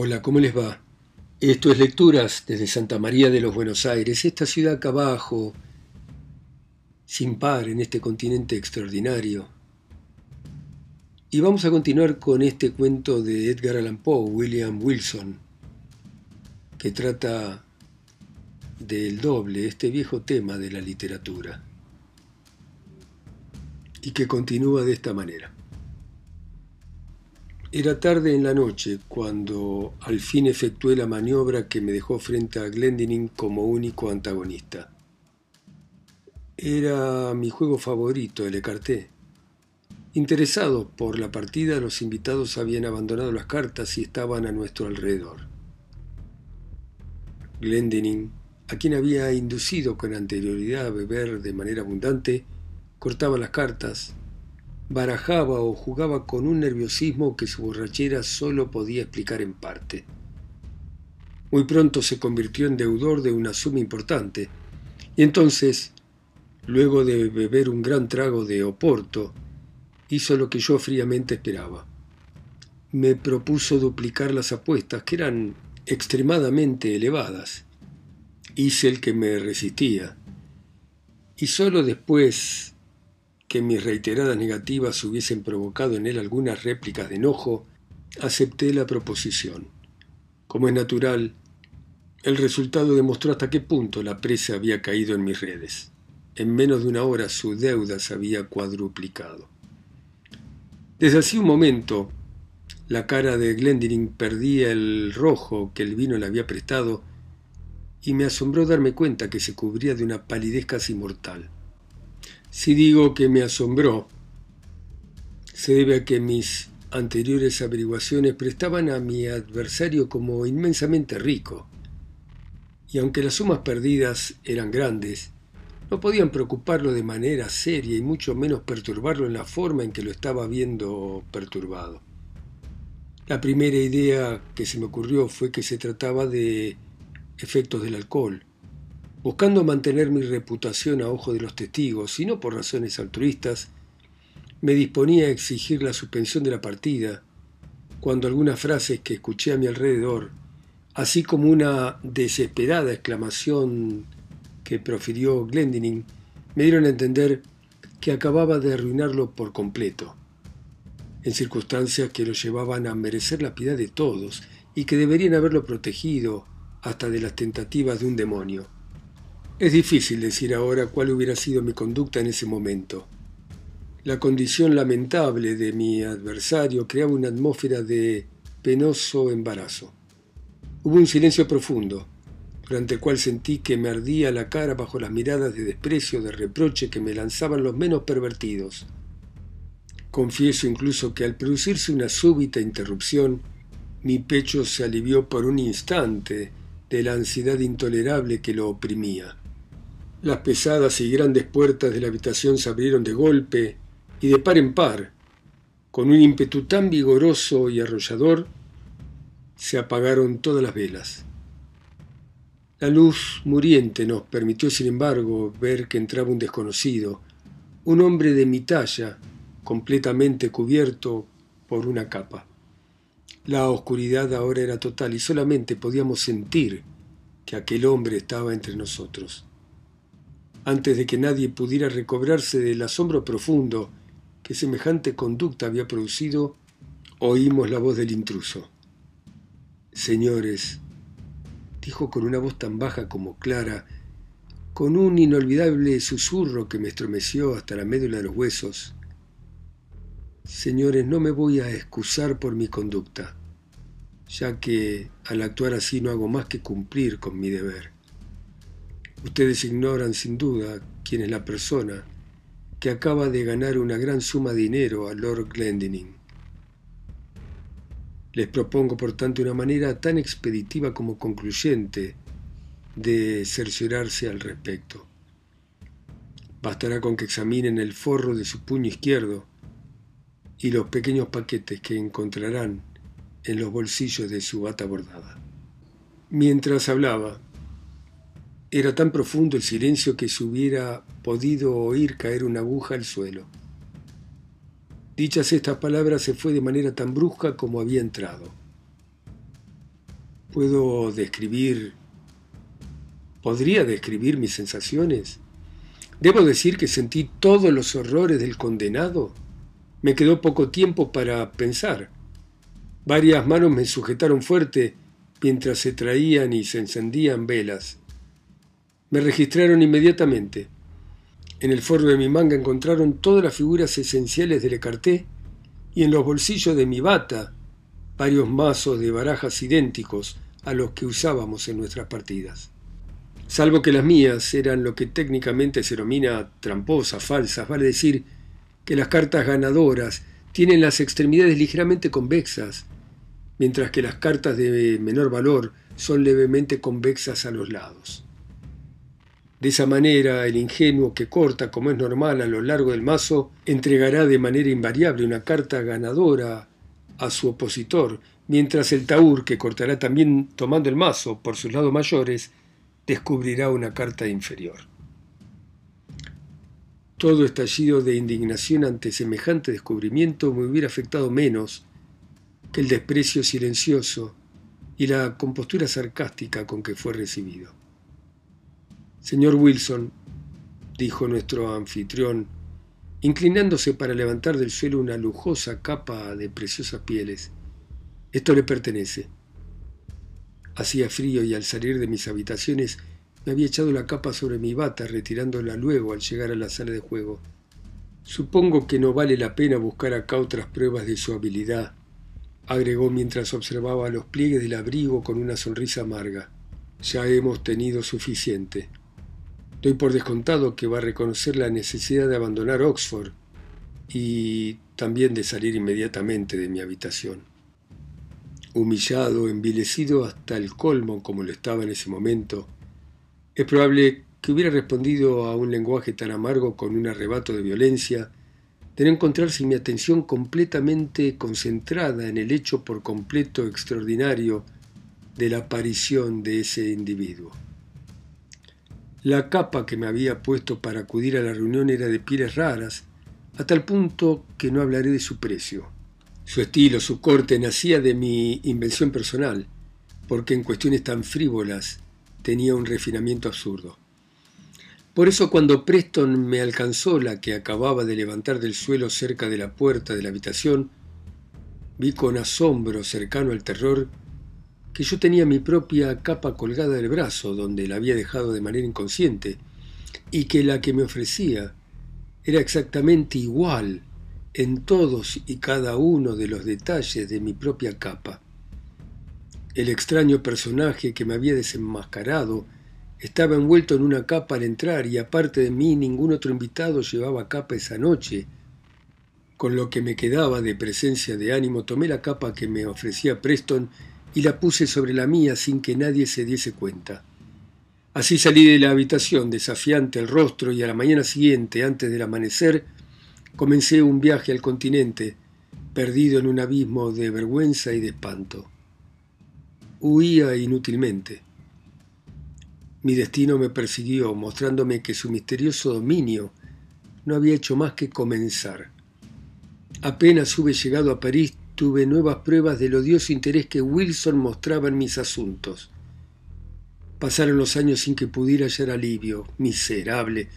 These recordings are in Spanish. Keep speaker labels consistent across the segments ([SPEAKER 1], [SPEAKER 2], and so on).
[SPEAKER 1] Hola, ¿cómo les va? Esto es Lecturas desde Santa María de los Buenos Aires, esta ciudad acá abajo, sin par en este continente extraordinario. Y vamos a continuar con este cuento de Edgar Allan Poe, William Wilson, que trata del doble, este viejo tema de la literatura, y que continúa de esta manera. Era tarde en la noche cuando al fin efectué la maniobra que me dejó frente a Glendinning como único antagonista. Era mi juego favorito, el écarté. Interesados por la partida, los invitados habían abandonado las cartas y estaban a nuestro alrededor. Glendinning, a quien había inducido con anterioridad a beber de manera abundante, cortaba las cartas, barajaba o jugaba con un nerviosismo que su borrachera solo podía explicar en parte. Muy pronto se convirtió en deudor de una suma importante, y entonces, luego de beber un gran trago de Oporto, hizo lo que yo fríamente esperaba. Me propuso duplicar las apuestas, que eran extremadamente elevadas. Hice el que me resistía. Y solo después que mis reiteradas negativas hubiesen provocado en él algunas réplicas de enojo, acepté la proposición. Como es natural, el resultado demostró hasta qué punto la presa había caído en mis redes. En menos de una hora su deuda se había cuadruplicado. Desde hacía un momento, la cara de Glendinning perdía el rojo que el vino le había prestado y me asombró darme cuenta que se cubría de una palidez casi mortal. Si digo que me asombró, se debe a que mis anteriores averiguaciones prestaban a mi adversario como inmensamente rico, y aunque las sumas perdidas eran grandes, no podían preocuparlo de manera seria y mucho menos perturbarlo en la forma en que lo estaba viendo perturbado. La primera idea que se me ocurrió fue que se trataba de efectos del alcohol, buscando mantener mi reputación a ojo de los testigos, y no por razones altruistas, me disponía a exigir la suspensión de la partida, cuando algunas frases que escuché a mi alrededor, así como una desesperada exclamación que profirió Glendinning, me dieron a entender que acababa de arruinarlo por completo, en circunstancias que lo llevaban a merecer la piedad de todos y que deberían haberlo protegido hasta de las tentativas de un demonio. Es difícil decir ahora cuál hubiera sido mi conducta en ese momento. La condición lamentable de mi adversario creaba una atmósfera de penoso embarazo. Hubo un silencio profundo, durante el cual sentí que me ardía la cara bajo las miradas de desprecio, de reproche que me lanzaban los menos pervertidos. Confieso incluso que al producirse una súbita interrupción, mi pecho se alivió por un instante de la ansiedad intolerable que lo oprimía. Las pesadas y grandes puertas de la habitación se abrieron de golpe y de par en par. Con un ímpetu tan vigoroso y arrollador, se apagaron todas las velas. La luz muriente nos permitió, sin embargo, ver que entraba un desconocido, un hombre de mi talla, completamente cubierto por una capa. La oscuridad ahora era total y solamente podíamos sentir que aquel hombre estaba entre nosotros antes de que nadie pudiera recobrarse del asombro profundo que semejante conducta había producido, oímos la voz del intruso. Señores, dijo con una voz tan baja como clara, con un inolvidable susurro que me estremeció hasta la médula de los huesos. Señores, no me voy a excusar por mi conducta, ya que al actuar así no hago más que cumplir con mi deber. Ustedes ignoran sin duda quién es la persona que acaba de ganar una gran suma de dinero a Lord Glendinning. Les propongo, por tanto, una manera tan expeditiva como concluyente de cerciorarse al respecto. Bastará con que examinen el forro de su puño izquierdo y los pequeños paquetes que encontrarán en los bolsillos de su bata bordada. Mientras hablaba, era tan profundo el silencio que se hubiera podido oír caer una aguja al suelo. Dichas estas palabras se fue de manera tan brusca como había entrado. Puedo describir... ¿Podría describir mis sensaciones? ¿Debo decir que sentí todos los horrores del condenado? Me quedó poco tiempo para pensar. Varias manos me sujetaron fuerte mientras se traían y se encendían velas. Me registraron inmediatamente. En el forro de mi manga encontraron todas las figuras esenciales del ecarté y en los bolsillos de mi bata varios mazos de barajas idénticos a los que usábamos en nuestras partidas. Salvo que las mías eran lo que técnicamente se denomina tramposas, falsas, vale decir que las cartas ganadoras tienen las extremidades ligeramente convexas, mientras que las cartas de menor valor son levemente convexas a los lados. De esa manera, el ingenuo que corta, como es normal, a lo largo del mazo, entregará de manera invariable una carta ganadora a su opositor, mientras el taur, que cortará también tomando el mazo por sus lados mayores, descubrirá una carta inferior. Todo estallido de indignación ante semejante descubrimiento me hubiera afectado menos que el desprecio silencioso y la compostura sarcástica con que fue recibido. Señor Wilson, dijo nuestro anfitrión, inclinándose para levantar del suelo una lujosa capa de preciosas pieles. Esto le pertenece. Hacía frío y al salir de mis habitaciones me había echado la capa sobre mi bata, retirándola luego al llegar a la sala de juego. Supongo que no vale la pena buscar acá otras pruebas de su habilidad, agregó mientras observaba los pliegues del abrigo con una sonrisa amarga. Ya hemos tenido suficiente. Doy por descontado que va a reconocer la necesidad de abandonar Oxford y también de salir inmediatamente de mi habitación. Humillado, envilecido hasta el colmo como lo estaba en ese momento, es probable que hubiera respondido a un lenguaje tan amargo con un arrebato de violencia, de no encontrarse mi atención completamente concentrada en el hecho por completo extraordinario de la aparición de ese individuo. La capa que me había puesto para acudir a la reunión era de pieles raras, a tal punto que no hablaré de su precio. Su estilo, su corte, nacía de mi invención personal, porque en cuestiones tan frívolas tenía un refinamiento absurdo. Por eso cuando Preston me alcanzó la que acababa de levantar del suelo cerca de la puerta de la habitación, vi con asombro cercano al terror que yo tenía mi propia capa colgada del brazo, donde la había dejado de manera inconsciente, y que la que me ofrecía era exactamente igual en todos y cada uno de los detalles de mi propia capa. El extraño personaje que me había desenmascarado estaba envuelto en una capa al entrar y aparte de mí ningún otro invitado llevaba capa esa noche. Con lo que me quedaba de presencia de ánimo tomé la capa que me ofrecía Preston y la puse sobre la mía sin que nadie se diese cuenta. Así salí de la habitación, desafiante el rostro, y a la mañana siguiente, antes del amanecer, comencé un viaje al continente, perdido en un abismo de vergüenza y de espanto. Huía inútilmente. Mi destino me persiguió, mostrándome que su misterioso dominio no había hecho más que comenzar. Apenas hube llegado a París, tuve nuevas pruebas del odioso interés que Wilson mostraba en mis asuntos. Pasaron los años sin que pudiera hallar alivio, miserable.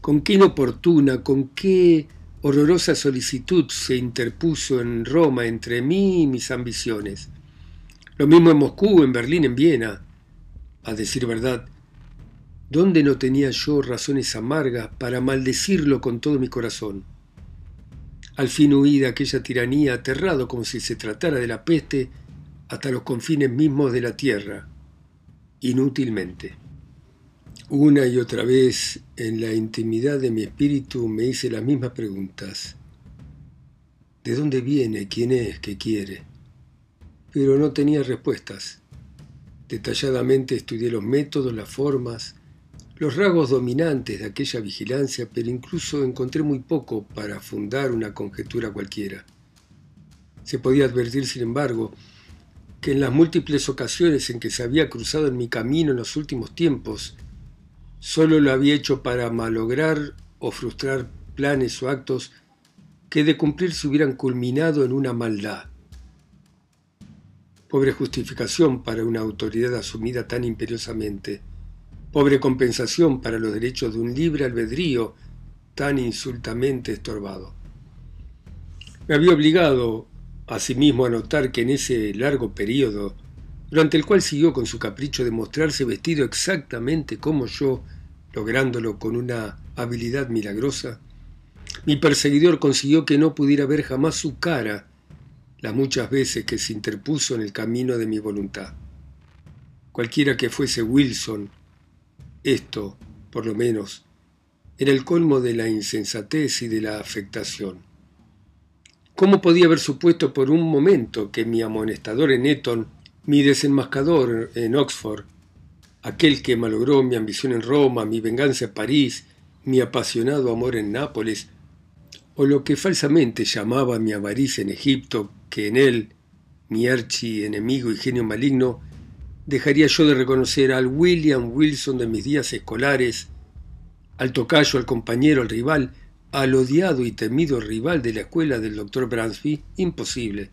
[SPEAKER 1] Con qué inoportuna, con qué horrorosa solicitud se interpuso en Roma entre mí y mis ambiciones. Lo mismo en Moscú, en Berlín, en Viena. A decir verdad, ¿dónde no tenía yo razones amargas para maldecirlo con todo mi corazón? Al fin huí de aquella tiranía aterrado como si se tratara de la peste hasta los confines mismos de la tierra, inútilmente. Una y otra vez en la intimidad de mi espíritu me hice las mismas preguntas. ¿De dónde viene? ¿Quién es? ¿Qué quiere? Pero no tenía respuestas. Detalladamente estudié los métodos, las formas, los rasgos dominantes de aquella vigilancia, pero incluso encontré muy poco para fundar una conjetura cualquiera. Se podía advertir, sin embargo, que en las múltiples ocasiones en que se había cruzado en mi camino en los últimos tiempos, solo lo había hecho para malograr o frustrar planes o actos que de cumplir se hubieran culminado en una maldad. Pobre justificación para una autoridad asumida tan imperiosamente. Pobre compensación para los derechos de un libre albedrío tan insultamente estorbado. Me había obligado asimismo a notar que en ese largo periodo, durante el cual siguió con su capricho de mostrarse vestido exactamente como yo, lográndolo con una habilidad milagrosa, mi perseguidor consiguió que no pudiera ver jamás su cara las muchas veces que se interpuso en el camino de mi voluntad. Cualquiera que fuese Wilson, esto, por lo menos, era el colmo de la insensatez y de la afectación. ¿Cómo podía haber supuesto por un momento que mi amonestador en Eton, mi desenmascador en Oxford, aquel que malogró mi ambición en Roma, mi venganza en París, mi apasionado amor en Nápoles, o lo que falsamente llamaba mi avaricia en Egipto, que en él, mi archi enemigo y genio maligno, dejaría yo de reconocer al William Wilson de mis días escolares, al tocayo, al compañero, al rival, al odiado y temido rival de la escuela del doctor Bransby, imposible.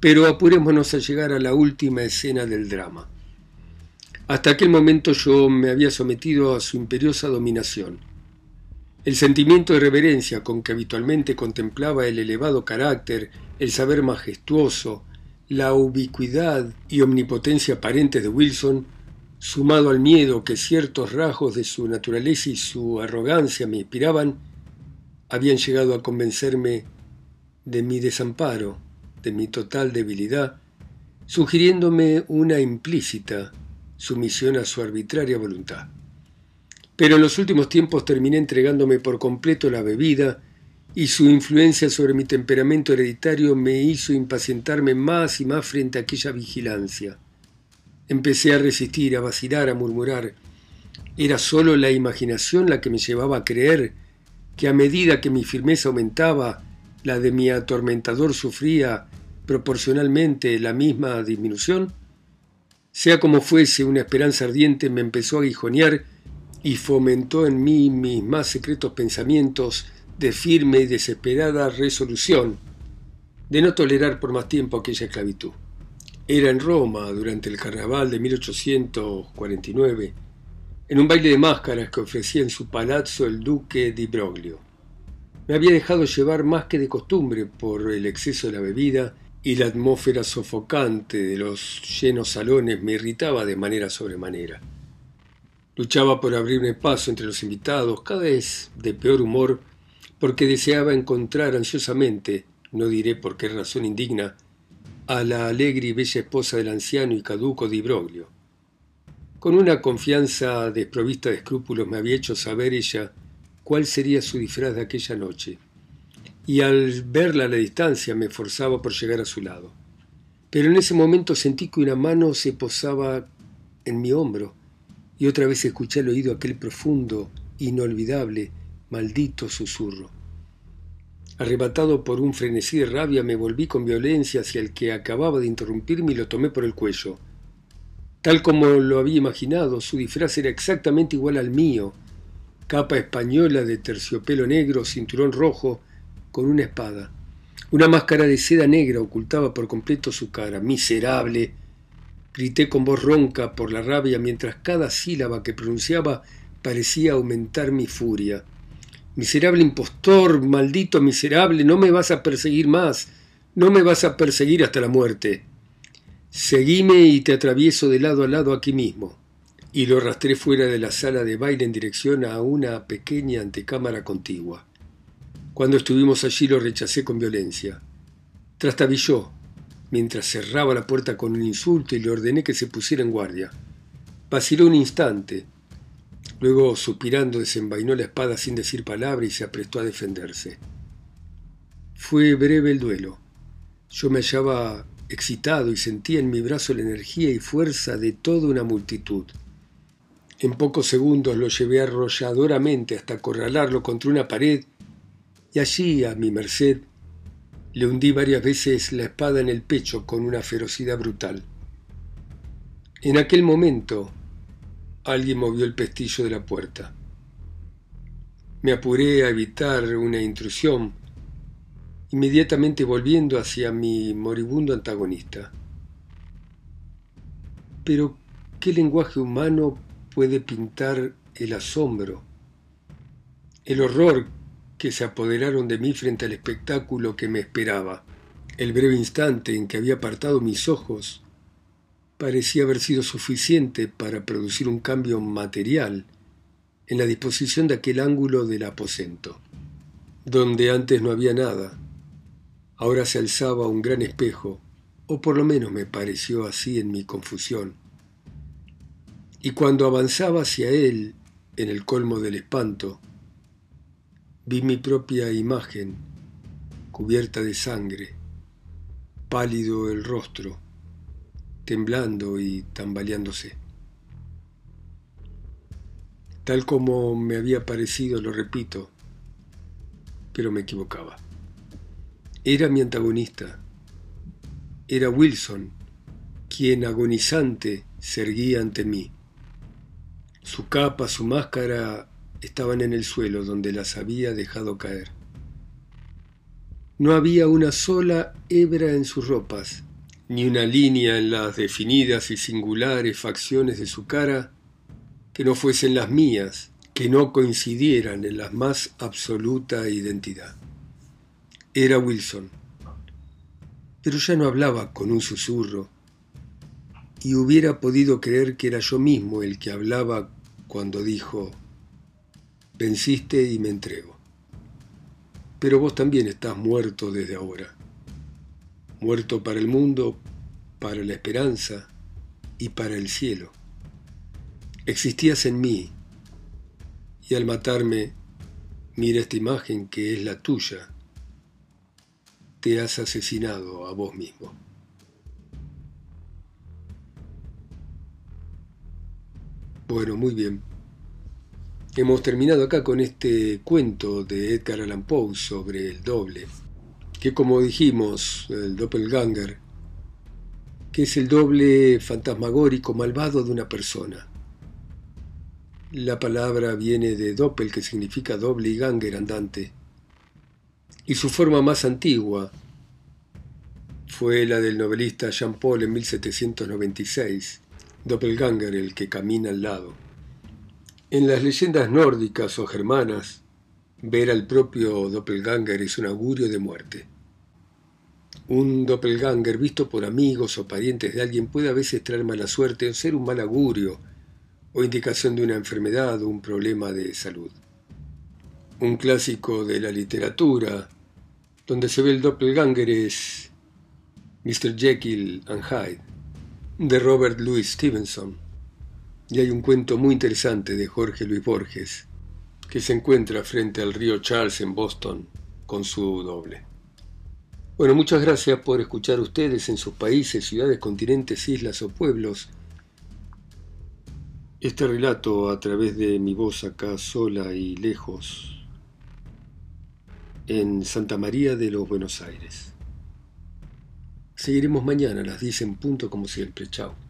[SPEAKER 1] Pero apurémonos a llegar a la última escena del drama. Hasta aquel momento yo me había sometido a su imperiosa dominación. El sentimiento de reverencia con que habitualmente contemplaba el elevado carácter, el saber majestuoso, la ubicuidad y omnipotencia aparentes de Wilson, sumado al miedo que ciertos rasgos de su naturaleza y su arrogancia me inspiraban, habían llegado a convencerme de mi desamparo, de mi total debilidad, sugiriéndome una implícita sumisión a su arbitraria voluntad. Pero en los últimos tiempos terminé entregándome por completo la bebida y su influencia sobre mi temperamento hereditario me hizo impacientarme más y más frente a aquella vigilancia. Empecé a resistir, a vacilar, a murmurar. Era sólo la imaginación la que me llevaba a creer que a medida que mi firmeza aumentaba, la de mi atormentador sufría proporcionalmente la misma disminución. Sea como fuese, una esperanza ardiente me empezó a aguijonear y fomentó en mí mis más secretos pensamientos de firme y desesperada resolución de no tolerar por más tiempo aquella esclavitud. Era en Roma, durante el carnaval de 1849, en un baile de máscaras que ofrecía en su palazzo el duque di Broglio. Me había dejado llevar más que de costumbre por el exceso de la bebida y la atmósfera sofocante de los llenos salones me irritaba de manera sobremanera. Luchaba por abrirme paso entre los invitados, cada vez de peor humor, porque deseaba encontrar ansiosamente, no diré por qué razón indigna, a la alegre y bella esposa del anciano y caduco Di Broglio. Con una confianza desprovista de escrúpulos me había hecho saber ella cuál sería su disfraz de aquella noche, y al verla a la distancia me forzaba por llegar a su lado. Pero en ese momento sentí que una mano se posaba en mi hombro, y otra vez escuché al oído aquel profundo, inolvidable, maldito susurro. Arrebatado por un frenesí de rabia, me volví con violencia hacia el que acababa de interrumpirme y lo tomé por el cuello. Tal como lo había imaginado, su disfraz era exactamente igual al mío. Capa española de terciopelo negro, cinturón rojo, con una espada. Una máscara de seda negra ocultaba por completo su cara. Miserable, Grité con voz ronca por la rabia mientras cada sílaba que pronunciaba parecía aumentar mi furia. Miserable impostor, maldito miserable, no me vas a perseguir más, no me vas a perseguir hasta la muerte. Seguime y te atravieso de lado a lado aquí mismo. Y lo arrastré fuera de la sala de baile en dirección a una pequeña antecámara contigua. Cuando estuvimos allí lo rechacé con violencia. Trastabilló, mientras cerraba la puerta con un insulto y le ordené que se pusiera en guardia. Vaciló un instante. Luego, suspirando, desenvainó la espada sin decir palabra y se aprestó a defenderse. Fue breve el duelo. Yo me hallaba excitado y sentía en mi brazo la energía y fuerza de toda una multitud. En pocos segundos lo llevé arrolladoramente hasta acorralarlo contra una pared y allí, a mi merced, le hundí varias veces la espada en el pecho con una ferocidad brutal. En aquel momento alguien movió el pestillo de la puerta. Me apuré a evitar una intrusión, inmediatamente volviendo hacia mi moribundo antagonista. Pero, ¿qué lenguaje humano puede pintar el asombro, el horror que se apoderaron de mí frente al espectáculo que me esperaba? El breve instante en que había apartado mis ojos parecía haber sido suficiente para producir un cambio material en la disposición de aquel ángulo del aposento, donde antes no había nada. Ahora se alzaba un gran espejo, o por lo menos me pareció así en mi confusión. Y cuando avanzaba hacia él, en el colmo del espanto, vi mi propia imagen cubierta de sangre, pálido el rostro, temblando y tambaleándose. Tal como me había parecido, lo repito, pero me equivocaba. Era mi antagonista. Era Wilson, quien agonizante se erguía ante mí. Su capa, su máscara estaban en el suelo donde las había dejado caer. No había una sola hebra en sus ropas, ni una línea en las definidas y singulares facciones de su cara que no fuesen las mías, que no coincidieran en la más absoluta identidad. Era Wilson, pero ya no hablaba con un susurro, y hubiera podido creer que era yo mismo el que hablaba cuando dijo, venciste y me entrego. Pero vos también estás muerto desde ahora, muerto para el mundo, para la esperanza y para el cielo. Existías en mí y al matarme, mira esta imagen que es la tuya, te has asesinado a vos mismo. Bueno, muy bien. Hemos terminado acá con este cuento de Edgar Allan Poe sobre el doble, que como dijimos, el doppelganger, que es el doble fantasmagórico malvado de una persona. La palabra viene de doppel, que significa doble y ganger andante. Y su forma más antigua fue la del novelista Jean Paul en 1796, doppelganger, el que camina al lado. En las leyendas nórdicas o germanas, ver al propio doppelganger es un augurio de muerte. Un doppelganger visto por amigos o parientes de alguien puede a veces traer mala suerte o ser un mal augurio o indicación de una enfermedad o un problema de salud. Un clásico de la literatura donde se ve el doppelganger es Mr. Jekyll and Hyde, de Robert Louis Stevenson. Y hay un cuento muy interesante de Jorge Luis Borges, que se encuentra frente al río Charles en Boston con su doble. Bueno, muchas gracias por escuchar ustedes en sus países, ciudades, continentes, islas o pueblos este relato a través de mi voz acá sola y lejos en Santa María de los Buenos Aires. Seguiremos mañana las 10 en punto como siempre. Chao.